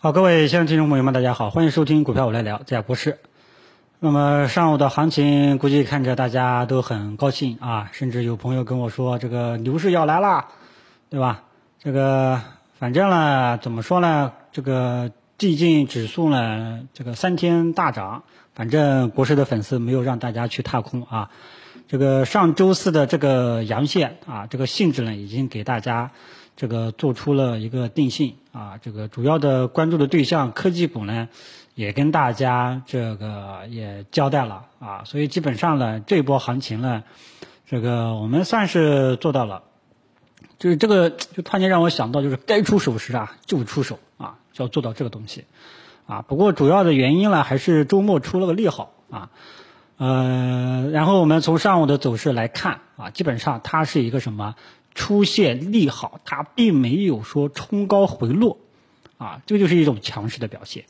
好，各位现在听众朋友们，大家好，欢迎收听股票我来聊，这博士。那么上午的行情，估计看着大家都很高兴啊，甚至有朋友跟我说，这个牛市要来了，对吧？这个反正呢，怎么说呢？这个最近指数呢，这个三天大涨，反正国师的粉丝没有让大家去踏空啊。这个上周四的这个阳线啊，这个性质呢，已经给大家。这个做出了一个定性啊，这个主要的关注的对象科技股呢，也跟大家这个也交代了啊，所以基本上呢，这波行情呢，这个我们算是做到了，就是这个就突然间让我想到，就是该出手时啊就出手啊，就要做到这个东西啊。不过主要的原因呢，还是周末出了个利好啊，呃，然后我们从上午的走势来看啊，基本上它是一个什么？出现利好，它并没有说冲高回落，啊，这就是一种强势的表现，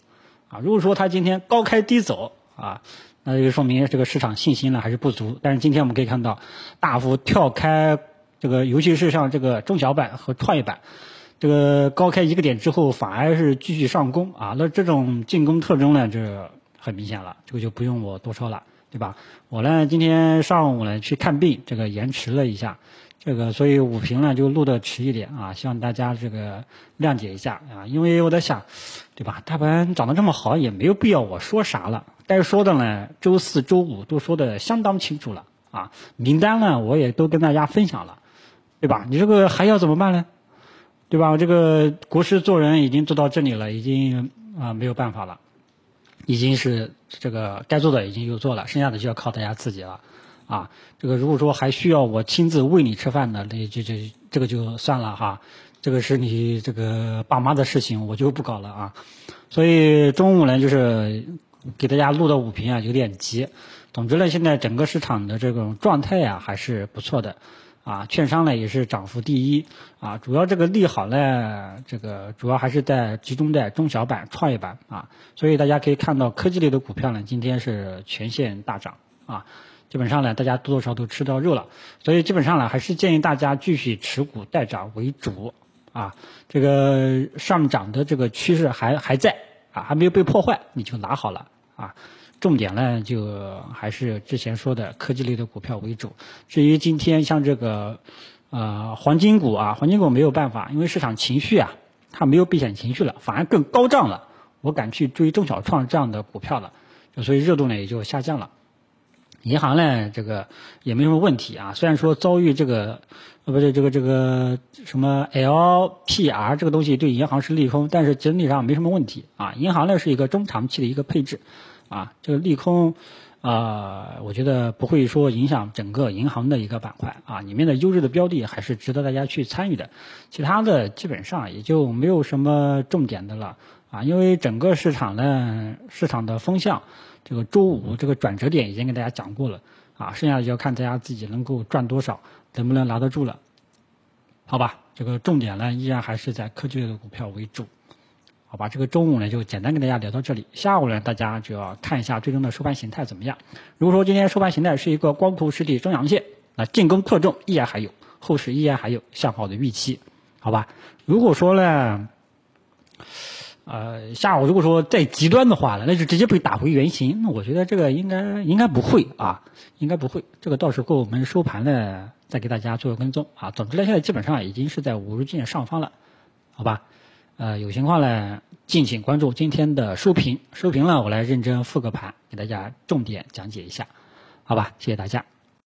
啊，如果说它今天高开低走，啊，那就说明这个市场信心呢还是不足。但是今天我们可以看到，大幅跳开这个，尤其是像这个中小板和创业板，这个高开一个点之后，反而是继续上攻，啊，那这种进攻特征呢就很明显了，这个就不用我多说了，对吧？我呢今天上午呢去看病，这个延迟了一下。这个，所以五评呢就录的迟一点啊，希望大家这个谅解一下啊，因为我在想，对吧？大盘涨得这么好，也没有必要我说啥了，该说的呢，周四周五都说的相当清楚了啊，名单呢我也都跟大家分享了，对吧？你这个还要怎么办呢？对吧？这个国师做人已经做到这里了，已经啊没有办法了，已经是这个该做的已经又做了，剩下的就要靠大家自己了。啊，这个如果说还需要我亲自喂你吃饭的，那就这这个就算了哈，这个是你这个爸妈的事情，我就不搞了啊。所以中午呢，就是给大家录的五评啊，有点急。总之呢，现在整个市场的这种状态啊，还是不错的啊。券商呢也是涨幅第一啊，主要这个利好呢，这个主要还是在集中在中小板、创业板啊。所以大家可以看到，科技类的股票呢，今天是全线大涨啊。基本上呢，大家多多少少都吃到肉了，所以基本上呢，还是建议大家继续持股待涨为主啊。这个上涨的这个趋势还还在啊，还没有被破坏，你就拿好了啊。重点呢，就还是之前说的科技类的股票为主。至于今天像这个呃黄金股啊，黄金股没有办法，因为市场情绪啊，它没有避险情绪了，反而更高涨了。我敢去追中小创这样的股票了，所以热度呢也就下降了。银行呢，这个也没什么问题啊。虽然说遭遇这个，呃，不是这个这个什么 LPR 这个东西对银行是利空，但是整体上没什么问题啊。银行呢是一个中长期的一个配置，啊，这个利空，啊，我觉得不会说影响整个银行的一个板块啊。里面的优质的标的还是值得大家去参与的。其他的基本上也就没有什么重点的了啊，因为整个市场呢，市场的风向。这个周五这个转折点已经跟大家讲过了啊，剩下的就要看大家自己能够赚多少，能不能拿得住了，好吧？这个重点呢依然还是在科技类的股票为主，好吧？这个中午呢就简单跟大家聊到这里，下午呢大家就要看一下最终的收盘形态怎么样。如果说今天收盘形态是一个光头实体中阳线，那进攻特重依然还有，后市依然还有向好的预期，好吧？如果说呢？呃，下午如果说再极端的话呢，那就直接被打回原形。那我觉得这个应该应该不会啊，应该不会。这个到时候我们收盘呢再给大家做个跟踪啊。总之呢，现在基本上已经是在五日线上方了，好吧？呃，有情况呢，敬请关注今天的收评。收评呢，我来认真复个盘，给大家重点讲解一下，好吧？谢谢大家。